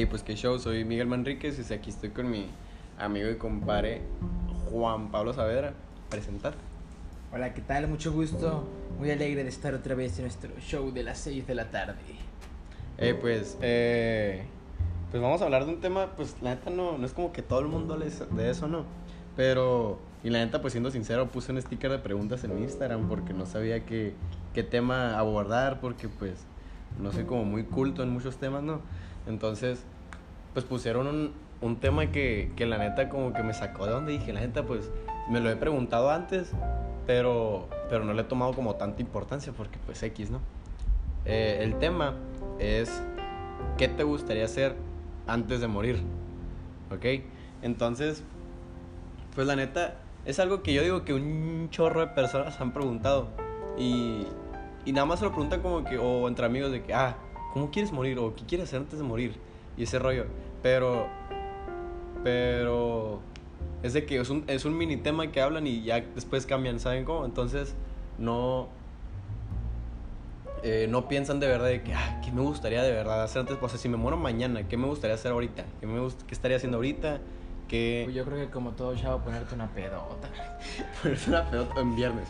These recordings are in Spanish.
Hey, pues qué show, soy Miguel Manríquez y aquí estoy con mi amigo y compadre Juan Pablo Saavedra. Presentar. Hola, ¿qué tal? Mucho gusto. Muy alegre de estar otra vez en nuestro show de las 6 de la tarde. Hey, pues, eh, pues vamos a hablar de un tema, pues la neta no, no es como que todo el mundo hable de eso, ¿no? Pero, y la neta, pues siendo sincero, puse un sticker de preguntas en mi Instagram porque no sabía qué, qué tema abordar, porque pues no soy como muy culto en muchos temas, ¿no? Entonces, pues pusieron un, un tema que, que la neta como que me sacó de donde dije, la neta, pues me lo he preguntado antes, pero, pero no le he tomado como tanta importancia porque pues X, ¿no? Eh, el tema es, ¿qué te gustaría hacer antes de morir? ¿Ok? Entonces, pues la neta, es algo que yo digo que un chorro de personas han preguntado. Y, y nada más se lo preguntan como que, o entre amigos de que, ah, ¿cómo quieres morir? O ¿qué quieres hacer antes de morir? Y ese rollo. Pero, pero, es de que es un, es un mini tema que hablan y ya después cambian, ¿saben cómo? Entonces, no, eh, no piensan de verdad de que, ah, ¿qué me gustaría de verdad hacer antes? O sea, si me muero mañana, ¿qué me gustaría hacer ahorita? ¿Qué, me gust- qué estaría haciendo ahorita? ¿Qué...? Pues yo creo que como todo chavo, ponerte una pedota. Ponerse una pedota en viernes.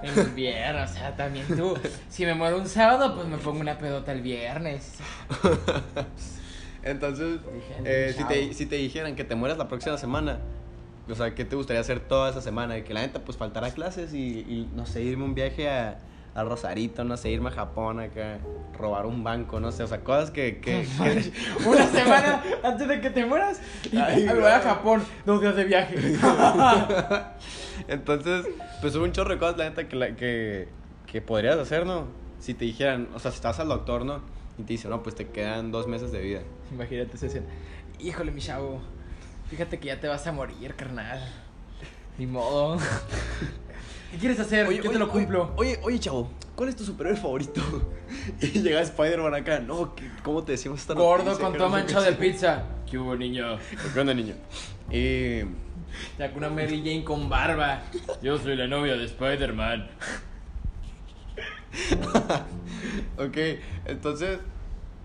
En invierno, o sea, también tú. Si me muero un sábado, pues me pongo una pedota el viernes. Entonces, eh, si, te, si te dijeran que te mueras la próxima semana, o sea, ¿qué te gustaría hacer toda esa semana? Que la neta, pues faltará clases y, y, no sé, irme un viaje a, a Rosarito, no sé, irme a Japón acá, robar un banco, no sé, o sea, cosas que... que, que- Una semana antes de que te mueras, y Ay, a. Japón. Dos días de viaje. Entonces, pues hubo un chorro de cosas, la neta, que, la- que, que podrías hacer, ¿no? Si te dijeran, o sea, si estás al doctor, ¿no? Y te dicen, no, pues te quedan dos meses de vida. Imagínate esa escena. Híjole, mi chavo. Fíjate que ya te vas a morir, carnal. Ni modo. ¿Qué quieres hacer? Yo te lo cumplo. Oye, oye, chavo, ¿cuál es tu superhéroe favorito? Y llega Spider-Man acá, no, ¿qué- ¿cómo te decimos esta Gordo noticia? con todo manchado de pizza. ¿Qué hubo, niño? ¿Qué onda, niño? Y... Ya con una Mary Jane con barba. Yo soy la novia de Spider-Man. Ok, entonces,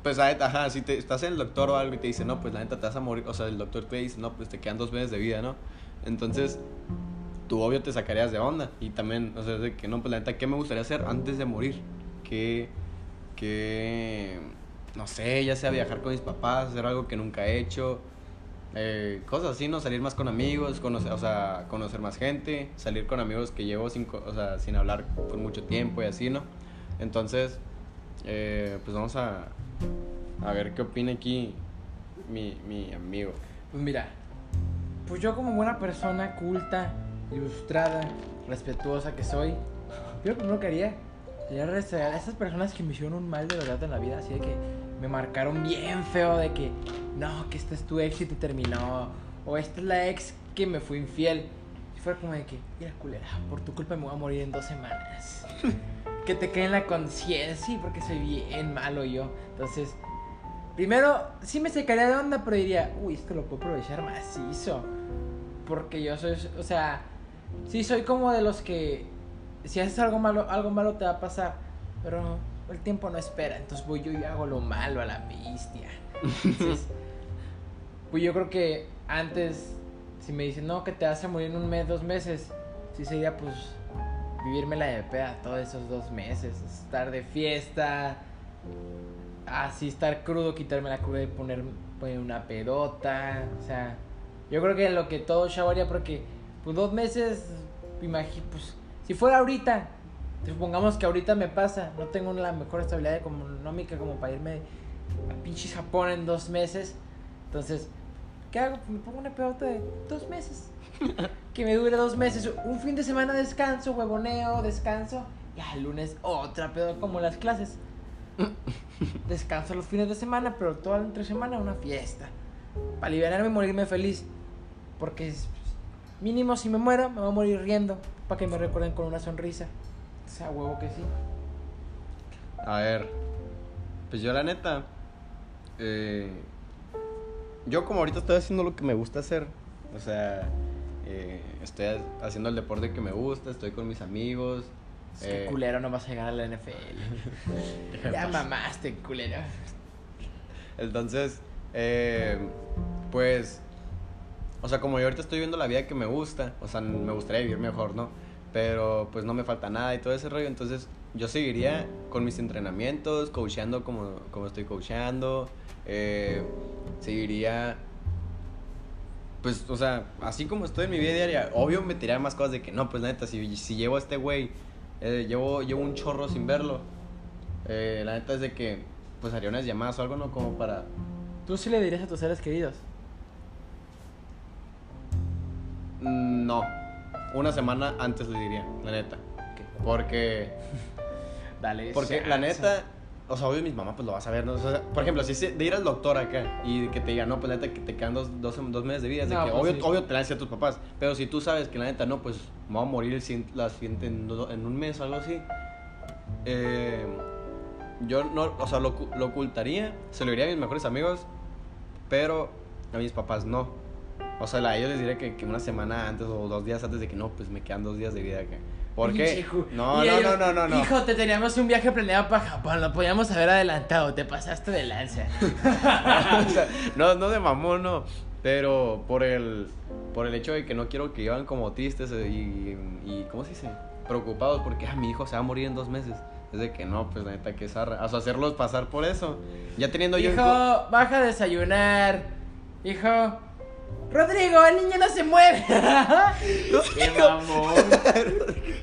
pues, ajá, si te, estás en el doctor o algo y te dice, no, pues la neta te vas a morir, o sea, el doctor te dice, no, pues te quedan dos meses de vida, ¿no? Entonces, tú obvio te sacarías de onda y también, o sea, de que no, pues la neta, ¿qué me gustaría hacer antes de morir? Que, que, no sé, ya sea viajar con mis papás, hacer algo que nunca he hecho, eh, cosas así, ¿no? Salir más con amigos, conocer, o sea, conocer más gente, salir con amigos que llevo sin, o sea, sin hablar por mucho tiempo y así, ¿no? Entonces, eh, pues vamos a, a ver qué opina aquí mi, mi amigo. Pues mira, pues yo como buena persona culta, ilustrada, respetuosa que soy, yo lo primero que haría sería restaurar a esas personas que me hicieron un mal de verdad en la vida, así de que me marcaron bien feo de que no, que esta es tu ex y te terminó, o esta es la ex que me fue infiel. Si fuera como de que, mira culera, por tu culpa me voy a morir en dos semanas. que te quede en la conciencia, porque soy bien malo yo. Entonces, Primero, sí me sacaría de onda, pero diría, uy, esto lo puedo aprovechar macizo. Porque yo soy, o sea, sí soy como de los que si haces algo malo, algo malo te va a pasar, pero el tiempo no espera, entonces voy yo y hago lo malo a la bestia. Entonces, pues yo creo que antes, si me dicen, no, que te vas a morir en un mes, dos meses, sí sería pues vivirme la de peda todos esos dos meses, estar de fiesta, así estar crudo, quitarme la cruda y poner, poner una pedota. O sea, yo creo que lo que todo chavo haría, porque pues dos meses, imagi- pues si fuera ahorita, supongamos que ahorita me pasa, no tengo la mejor estabilidad económica como para irme a pinches Japón en dos meses. Entonces, ¿qué hago? Me pongo una pedota de dos meses. que me dure dos meses. Un fin de semana descanso, huevoneo, descanso. Y al lunes otra pedota como las clases descanso los fines de semana, pero toda la entre semana una fiesta. Para liberarme y morirme feliz. Porque es- mínimo si me muero, me voy a morir riendo. Para que me recuerden con una sonrisa. O sea, huevo que sí. A ver, pues yo la neta, eh, yo como ahorita estoy haciendo lo que me gusta hacer, o sea, eh, estoy ha- haciendo el deporte que me gusta, estoy con mis amigos. Es que eh, culero no vas a llegar a la NFL. ya mamaste, culero. Entonces, Eh, pues, o sea, como yo ahorita estoy viviendo la vida que me gusta, o sea, me gustaría vivir mejor, ¿no? Pero pues no me falta nada y todo ese rollo, entonces yo seguiría con mis entrenamientos, coacheando como, como estoy coacheando, eh, seguiría, pues, o sea, así como estoy en mi vida diaria, obvio me tiraría más cosas de que no, pues la neta, si, si llevo a este güey, eh, llevo, llevo un chorro sin verlo, eh, la neta es de que, pues haría unas llamadas o algo, ¿no? Como para ¿Tú sí le dirías a tus seres queridos? No, una semana antes le diría, la neta. Porque, Dale. porque la neta, o sea, obvio mi mamá pues lo va a saber, ¿no? O sea, por ejemplo, si de ir al doctor acá y que te diga, no, pues la neta que te quedan dos, dos, dos meses de vida, es de No, que pues, obvio, sí. obvio te la decir a tus papás, pero si tú sabes que la neta no, pues me voy a morir el la siguiente en, en un mes o algo así, eh, yo no, o sea, lo, lo ocultaría, se lo diría a mis mejores amigos, pero a mis papás no. O sea, a ellos les diré que, que una semana antes o dos días antes de que no, pues me quedan dos días de vida acá. ¿Por qué? No, no, no, no, no, no. Hijo, te teníamos un viaje planeado para Japón, lo podíamos haber adelantado, te pasaste de lanza. O sea, no, no de mamón, no. Pero por el, por el hecho de que no quiero que iban como tristes eh, y, y ¿cómo se dice? Preocupados porque ah, mi hijo se va a morir en dos meses. Es de que no, pues la neta que zarra. O sea, hacerlos pasar por eso. Ya teniendo yo... Hijo, baja a desayunar. Hijo. Rodrigo, el niño no se mueve. Qué mamón.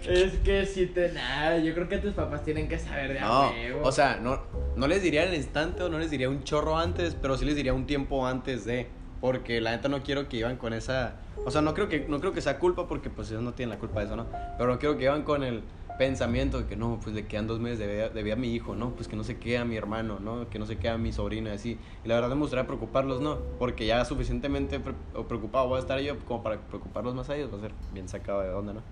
Es que si te nada, yo creo que tus papás tienen que saber de a No, o sea, no, no les diría en el instante o no les diría un chorro antes, pero sí les diría un tiempo antes de. Porque la neta no quiero que iban con esa. O sea, no creo que, no creo que sea culpa porque pues ellos no tienen la culpa de eso, ¿no? Pero no quiero que iban con el pensamiento de que no, pues le quedan dos meses de vida, de vida a mi hijo, ¿no? Pues que no se queda mi hermano, ¿no? Que no se queda mi sobrino y así. Y la verdad me gustaría preocuparlos, ¿no? Porque ya suficientemente pre- preocupado voy a estar yo como para preocuparlos más a ellos, va a ser bien sacado de onda, ¿no?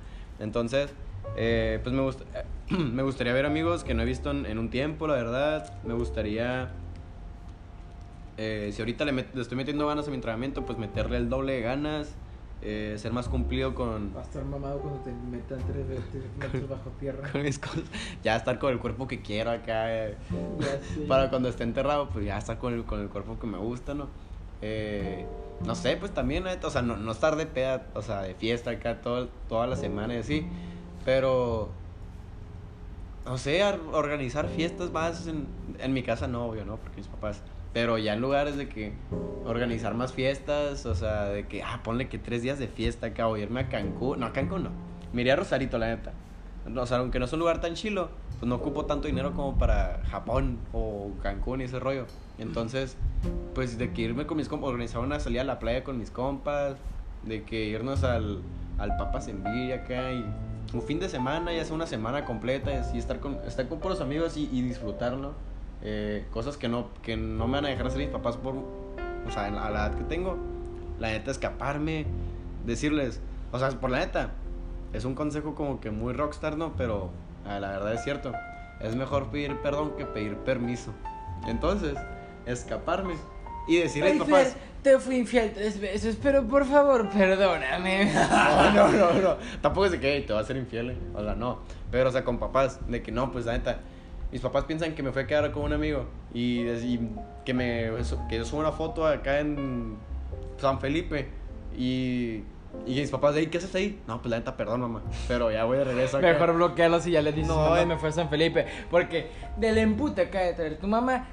Entonces, eh, pues me, gust- me gustaría ver amigos que no he visto en, en un tiempo, la verdad. Me gustaría, eh, si ahorita le, le estoy metiendo ganas a mi entrenamiento, pues meterle el doble de ganas, eh, ser más cumplido con, Va a estar mamado cuando te metan tres tres metros bajo tierra. con mis cosas. Ya estar con el cuerpo que quiero acá. eh. Para cuando esté enterrado, pues ya estar con el, con el cuerpo que me gusta, ¿no? Eh, no sé, pues también, o sea, no, no estar de peda, o sea, de fiesta acá todo, toda la semana y así, pero, no sé, ar- organizar fiestas más en, en mi casa no, obvio, ¿no? Porque mis papás, pero ya en lugares de que organizar más fiestas, o sea, de que, ah, ponle que tres días de fiesta acá, o irme a Cancún, no, a Cancún no, me iría a Rosarito, la neta. O sea, aunque no es un lugar tan chilo, pues no ocupo tanto dinero como para Japón o Cancún y ese rollo. Entonces, pues de que irme con mis compas, organizar una salida a la playa con mis compas, de que irnos al, al Papas en Villa acá un fin de semana, ya sea una semana completa, y estar con, estar con puros amigos y, y disfrutarlo. Eh, cosas que no, que no me van a dejar hacer mis papás por, o sea, a la edad que tengo. La neta, escaparme, decirles, o sea, por la neta, es un consejo como que muy rockstar, ¿no? Pero ah, la verdad es cierto. Es mejor pedir perdón que pedir permiso. Entonces, escaparme y decirle a mis papás. Fer, te fui infiel tres veces, pero por favor, perdóname. No, no, no, no. Tampoco es de que "Ey, te va a ser infiel, eh". o sea, no. Pero, o sea, con papás, de que no, pues la neta. Mis papás piensan que me fui a quedar con un amigo y, y que me que yo subo una foto acá en San Felipe y, y mis papás de ahí, ¿qué haces ahí? No, pues la neta, perdón, mamá. Pero ya voy de regreso acá. Mejor bloquearlos y ya le dices, No, mamá, eh. me fue a San Felipe. Porque del empute acaba de traer tu mamá.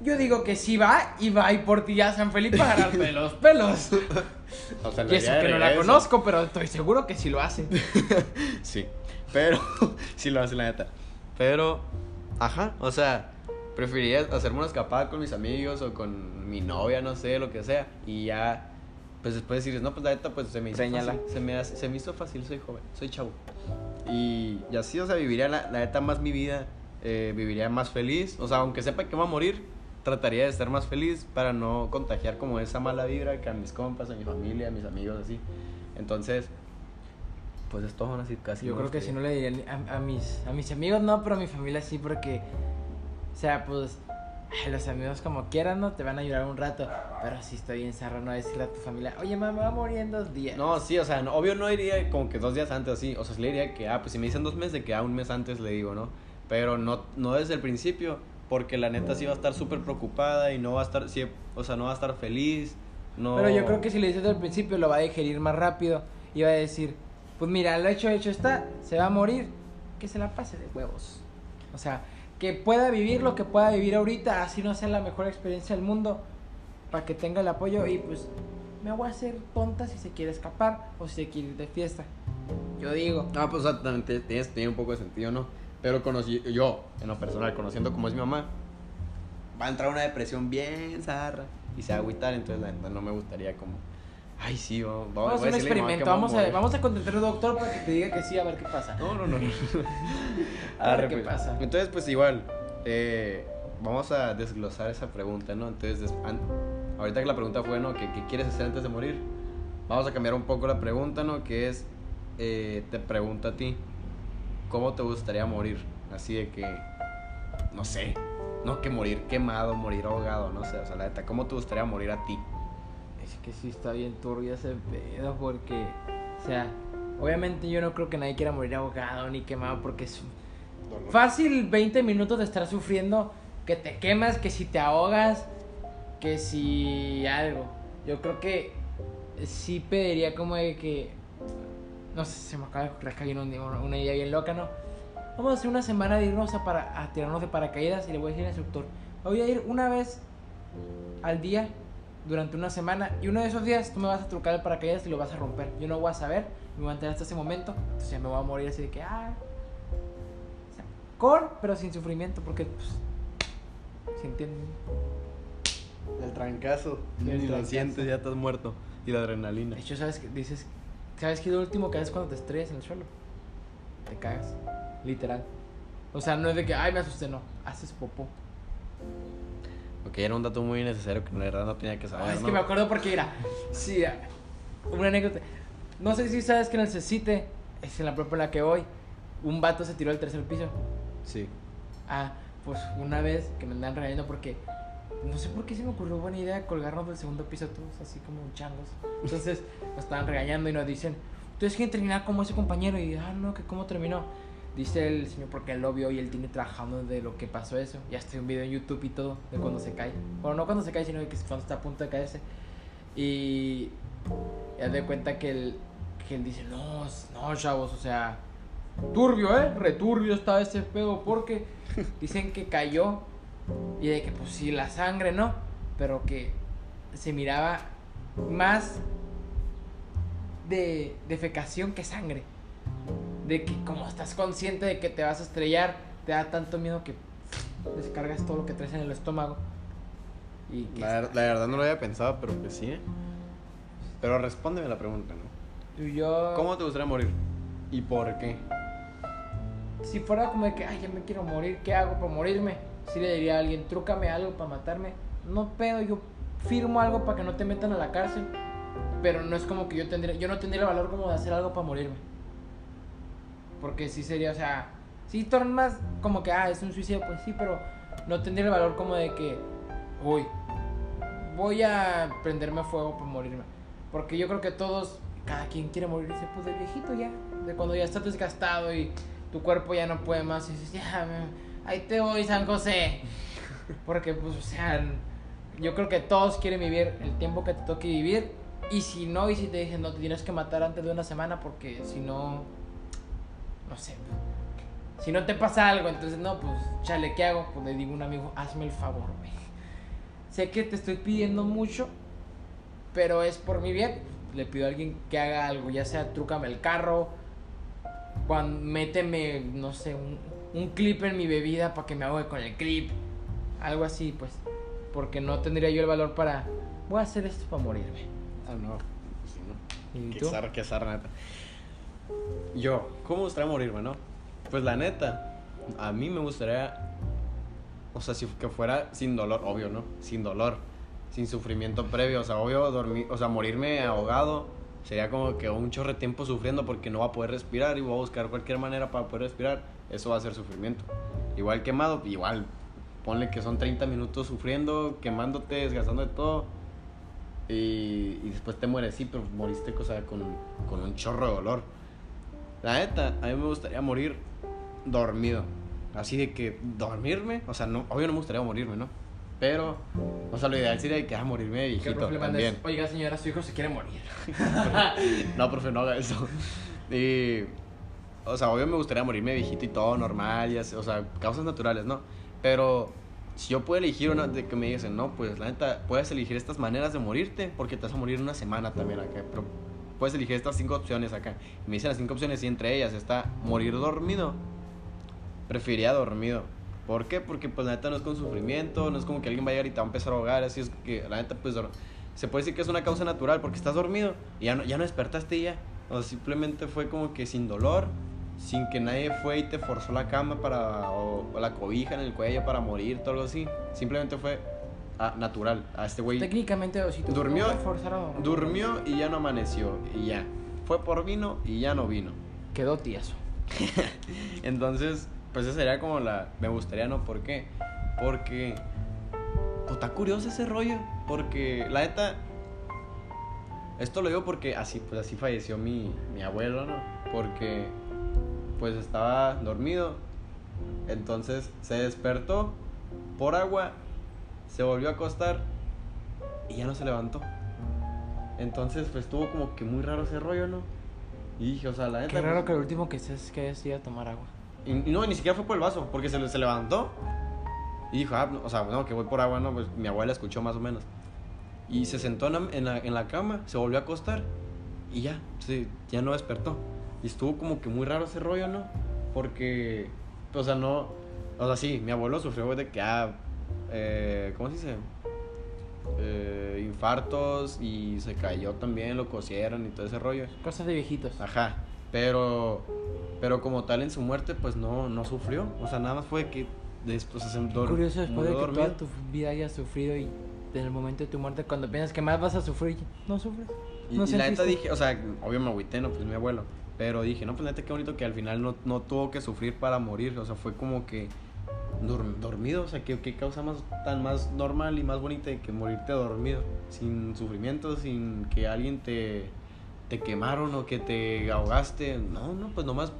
Yo digo que sí va y va y por ti a San Felipe a agarrarte los pelos. O sea, Y eso que no la conozco, pero estoy seguro que sí lo hace. Sí, pero sí lo hace la neta. Pero, ajá, o sea, preferiría hacerme una escapada con mis amigos o con mi novia, no sé, lo que sea. Y ya, pues después decirles, no, pues la neta, pues se me hizo Señala. fácil. Se me, hace- se me hizo fácil, soy joven, soy chavo. Y, y así, o sea, viviría la, la neta más mi vida, eh, viviría más feliz. O sea, aunque sepa que va a morir, trataría de estar más feliz para no contagiar como esa mala vibra que a mis compas, a mi familia, a mis amigos, así. Entonces, pues es todo así casi. Yo creo que gustaría. si no le diría a, a mis, a mis amigos no, pero a mi familia sí, porque, o sea, pues, los amigos como quieran, ¿no? Te van a ayudar un rato, pero si estoy encerrado, no decirle a tu familia, oye, mamá, va a morir en dos días. No, sí, o sea, no- obvio no iría como que dos días antes así. O sea, sí le diría que, ah, pues si me dicen dos meses, de que ah, un mes antes le digo, ¿no? Pero no, no desde el principio, porque la neta sí va a estar súper preocupada y no va a estar, sí, o sea, no va a estar feliz. No... Pero yo creo que si le dices al principio lo va a digerir más rápido y va a decir, pues mira, lo hecho, hecho está, se va a morir, que se la pase de huevos. O sea, que pueda vivir lo que pueda vivir ahorita, así no sea la mejor experiencia del mundo, para que tenga el apoyo y pues me voy a hacer tonta si se quiere escapar o si se quiere ir de fiesta. Yo digo. Ah, pues exactamente, tiene, tiene un poco de sentido, ¿no? Pero conocí, yo, en lo personal, conociendo cómo es mi mamá, va a entrar una depresión bien zarra y se va a agüitar, entonces la neta no me gustaría como, ay sí, vamos, Vamos a hacer un experimento, vamos a, vamos a contratar a un doctor para que te diga que sí, a ver qué pasa. No, no, no. A ver qué pues. pasa. Entonces, pues igual, eh, vamos a desglosar esa pregunta, ¿no? Entonces, ahorita que la pregunta fue, ¿no? ¿Qué, qué quieres hacer antes de morir? Vamos a cambiar un poco la pregunta, ¿no? Que es, eh, te pregunto a ti, ¿cómo te gustaría morir? Así de que, no sé, no que morir quemado, morir ahogado, no sé, o sea, la neta, ¿cómo te gustaría morir a ti? Es que sí está bien turbio ese pedo porque, o sea, obviamente yo no creo que nadie quiera morir ahogado ni quemado porque es fácil 20 minutos de estar sufriendo que te quemas, que si te ahogas, que si algo. Yo creo que sí pediría como de que, no sé, se me acaba de ocurrir acá viene una, idea bien loca, ¿no? Vamos a hacer una semana de irnos a, para, a tirarnos de paracaídas y le voy a decir al instructor, voy a ir una vez al día durante una semana y uno de esos días tú me vas a trucar el paracaídas y lo vas a romper. Yo no voy a saber, me voy a enterar hasta ese momento, entonces me voy a morir así de que, ah, o sea, con, pero sin sufrimiento, porque, pues, ¿se entienden? El trancazo, El ni lo sientes, ya estás muerto. Y la adrenalina. De hecho, ¿sabes qué? Dices, ¿sabes qué es lo último que haces cuando te estrellas en el suelo? Te cagas, literal. O sea, no es de que, ay, me asusté, no, haces popó. Ok, era un dato muy innecesario que la verdad no tenía que saber. Ah, es ¿no? que me acuerdo porque, mira, sí, ah, una anécdota. No sé si sabes que en el CECITE, es en la propia en la que voy, un vato se tiró al tercer piso. Sí. Ah, pues una vez que me andan regañando porque no sé por qué se me ocurrió buena idea colgarnos del segundo piso todos así como changos. Entonces nos estaban regañando y nos dicen, ustedes quieren terminar como ese compañero y ah no, que cómo terminó. Dice el señor porque él lo vio y él tiene trabajando de lo que pasó eso. Ya está un video en YouTube y todo de cuando se cae. Bueno, no cuando se cae, sino que cuando está a punto de caerse. Y ya de cuenta que él, que él dice, no, no, chavos, o sea, turbio, ¿eh? Returbio estaba ese pedo porque dicen que cayó y de que pues sí, la sangre, ¿no? Pero que se miraba más de defecación que sangre. De que como estás consciente de que te vas a estrellar, te da tanto miedo que descargas todo lo que traes en el estómago. Y que La, ver- la verdad no lo había pensado, pero pues sí. ¿eh? Pero respóndeme la pregunta, ¿no? yo... ¿Cómo te gustaría morir? ¿Y por qué? Si fuera como de que, ay, ya me quiero morir, ¿qué hago para morirme? Si le diría a alguien, trúcame algo para matarme. No pedo, yo firmo algo para que no te metan a la cárcel. Pero no es como que yo tendría, yo no tendría el valor como de hacer algo para morirme. Porque sí sería, o sea, si tornan más como que, ah, es un suicidio, pues sí, pero no tendría el valor como de que, uy, voy a prenderme fuego para morirme. Porque yo creo que todos, cada quien quiere morirse, pues de viejito ya, de cuando ya estás desgastado y tu cuerpo ya no puede más y dices, ya, me- ahí te voy, San José. Porque, pues, o sea, yo creo que todos quieren vivir el tiempo que te toque vivir. Y si no, y si te dicen, no, te tienes que matar antes de una semana porque si no, no sé, si no te pasa algo, entonces, no, pues, chale, ¿qué hago? Pues le digo a un amigo, hazme el favor, güey. Sé que te estoy pidiendo mucho, pero es por mi bien. Le pido a alguien que haga algo, ya sea trúcame el carro, cuando, méteme, no sé, un, un clip en mi bebida para que me ahogue con el clip. Algo así, pues. Porque no tendría yo el valor para. Voy a hacer esto para morirme. Ah, no. Pues sí, no. ¿Y Qué tú? zarra, qué zarra, neta. Yo, ¿cómo me gustaría morirme, no? Pues la neta, a mí me gustaría. O sea, si que fuera sin dolor, obvio, ¿no? Sin dolor, sin sufrimiento previo. O sea, obvio, dormir, o sea, morirme ahogado sería como que un chorre de tiempo sufriendo porque no va a poder respirar y voy a buscar cualquier manera para poder respirar. Eso va a ser sufrimiento. Igual quemado, igual. Ponle que son 30 minutos sufriendo, quemándote, desgastando de todo. Y, y después te mueres, sí, pero moriste o sea, con, con un chorro de dolor. La neta, a mí me gustaría morir dormido. así de que dormirme, o sea, no, obvio no me gustaría morirme, ¿no? Pero, o sea, lo ideal sería que a morirme de viejito también. es, Oiga, señora, su hijo se quiere morir. no, profe, no haga eso. Y, o sea, obvio me gustaría morirme viejito y todo normal, y así, o sea, causas naturales, ¿no? Pero si yo puedo elegir una de que me dicen, no, pues la neta, puedes elegir estas maneras de morirte porque te vas a morir en una semana también acá. Pero puedes elegir estas cinco opciones acá. Y me dicen las cinco opciones y entre ellas está morir dormido. Preferiría dormido. ¿Por qué? Porque pues la neta no es con sufrimiento, no es como que alguien va a y te va a empezar a ahogar, así es que la neta pues se puede decir que es una causa natural porque estás dormido y ya no, ya no despertaste y ya. O simplemente fue como que sin dolor, sin que nadie fue y te forzó la cama para, o, o la cobija en el cuello para morir, todo algo así. Simplemente fue ah, natural. A este güey Técnicamente, si tú Durmió- no forzaron, durmió y ya no amaneció y ya. Fue por vino y ya no vino. Quedó tieso. Entonces, pues esa sería como la... Me gustaría, ¿no? ¿Por qué? Porque... Pues está curioso ese rollo. Porque la neta... Esto lo digo porque así, pues así falleció mi, mi abuelo, ¿no? Porque pues estaba dormido. Entonces se despertó por agua, se volvió a acostar y ya no se levantó. Entonces pues estuvo como que muy raro ese rollo, ¿no? Y dije, o sea, la neta... Qué raro pues, que el último que estés que hayas ido a tomar agua. y, no, ni siquiera fue por el vaso, porque se, se levantó y dijo, ah, no, o sea, no, que voy por agua, no, pues mi abuela escuchó más o menos. Y se sentó en la, en la, en la cama, se volvió a acostar y ya, sí, ya no despertó. Y estuvo como que muy raro ese rollo, ¿no? Porque, o sea, no, o sea, sí, mi abuelo sufrió de que, ah, eh, ¿cómo se dice? Eh, infartos y se cayó también, lo cosieron y todo ese rollo. Cosas de viejitos. Ajá, pero pero como tal en su muerte pues no no sufrió, o sea, nada más fue que después se Curioso después de que dormido. toda tu vida hayas sufrido y en el momento de tu muerte cuando piensas que más vas a sufrir, no sufres. Y, no y la neta dije, o sea, obvio me agüité, no, pues mi abuelo, pero dije, no, pues neta qué bonito que al final no, no tuvo que sufrir para morir, o sea, fue como que dur- dormido, o sea, ¿qué, qué causa más tan más normal y más bonita que morirte dormido, sin sufrimiento, sin que alguien te te quemaron o que te ahogaste, no, no, pues nomás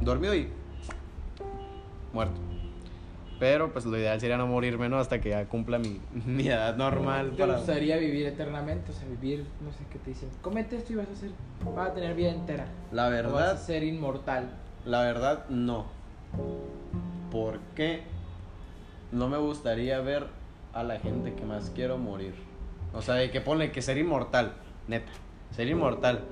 dormido y muerto. Pero pues lo ideal sería no morirme, ¿no? Hasta que ya cumpla mi, mi edad normal. ¿Te para- gustaría vivir eternamente? O sea, vivir, no sé qué te dicen. Comete esto y vas a ser, vas a tener vida entera. La O vas a verdad, ser inmortal. la verdad, no. Porque no me gustaría ver a la gente que más quiero morir. O sea, de que ponle que ser inmortal, neta. Ser inmortal.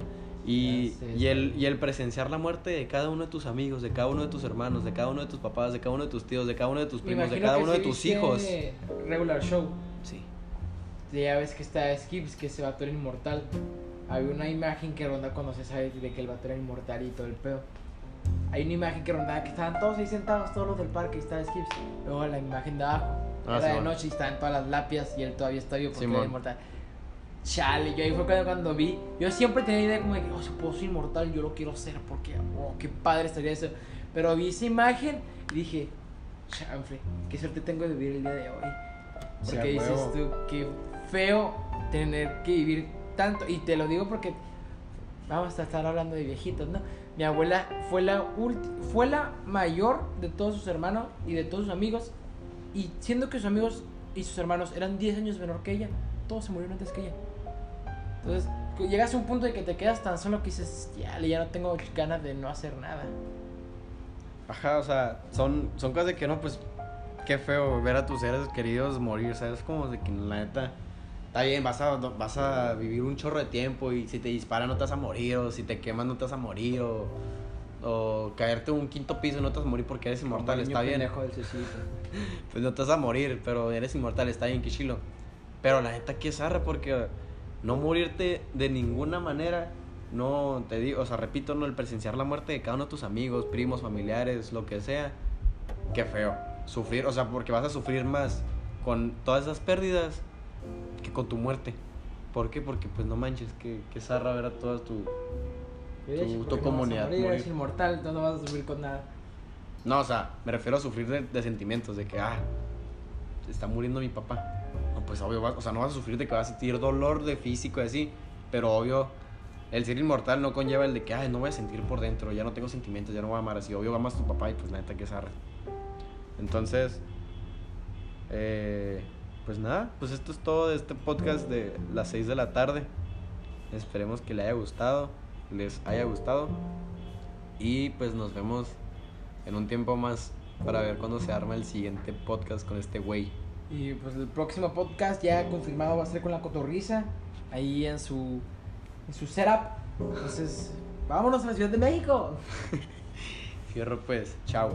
Y, y, el, y el presenciar la muerte de cada uno de tus amigos, de cada uno de tus hermanos, de cada uno de tus papás, de cada uno de tus tíos, de cada uno de tus primos, de cada uno de sí tus hijos. Regular show. Sí. Ya ves que está Skips, que ese vato era inmortal. Había una imagen que ronda cuando se sabe de que el vato era inmortal y todo el pedo. Hay una imagen que rondaba que estaban todos ahí sentados, todos los del parque, y estaba Skips. Luego la imagen de abajo, Ah, era de Simón. noche y estaban todas las lapias y él todavía está vivo porque Simón. era inmortal. Chale, yo ahí fue cuando, cuando vi. Yo siempre tenía idea como de que, oh, si puedo ser inmortal, yo lo quiero ser porque, oh, qué padre estaría eso. Pero vi esa imagen y dije, chanfle, qué suerte tengo de vivir el día de hoy. Porque a dices huevo. tú, qué feo tener que vivir tanto. Y te lo digo porque vamos a estar hablando de viejitos, ¿no? Mi abuela fue la, ulti- fue la mayor de todos sus hermanos y de todos sus amigos. Y siendo que sus amigos y sus hermanos eran 10 años menor que ella, todos se murieron antes que ella. Entonces, llegas a un punto de que te quedas tan solo que dices, ya, ya no tengo ganas de no hacer nada. Ajá, o sea, son, son cosas de que no, pues, qué feo ver a tus seres queridos morir, ¿sabes? Como de que la neta, está bien, vas a, vas a vivir un chorro de tiempo y si te disparan no te vas a morir, o si te queman no te vas a morir, o, o caerte un quinto piso no te vas a morir porque eres inmortal, está bien. del. Pues no te vas a morir, pero eres inmortal, está bien, qué chilo. Pero la neta, qué zarra, porque no morirte de ninguna manera, no te digo, o sea, repito, no, el presenciar la muerte de cada uno de tus amigos, primos, familiares, lo que sea, qué feo. Sufrir, o sea, porque vas a sufrir más con todas esas pérdidas que con tu muerte. ¿Por qué? Porque, pues no manches, que, que zarra ver a toda tu. Tu- ¿por tu qué no vas a comunidad morir? morir. Eres inmortal, no, no vas a sufrir con nada. No, o sea, me refiero a sufrir de, de sentimientos, de que, ah, está muriendo mi papá. Pues obvio, o sea, no vas a sufrir de que vas a sentir dolor de físico y así, pero obvio, el ser inmortal no conlleva el de que, ay, no voy a sentir por dentro, ya no tengo sentimientos, ya no voy a amar así. Obvio, amas a tu papá y pues neta que zarra. Entonces, eh, pues nada, pues esto es todo de este podcast de las 6 de la tarde. Esperemos que le haya gustado, les haya gustado. Y pues nos vemos en un tiempo más para ver cuándo se arma el siguiente podcast con este güey. Y pues el próximo podcast ya confirmado va a ser con la cotorriza. Ahí en su, en su setup. Entonces, vámonos a la Ciudad de México. Fierro pues, chao.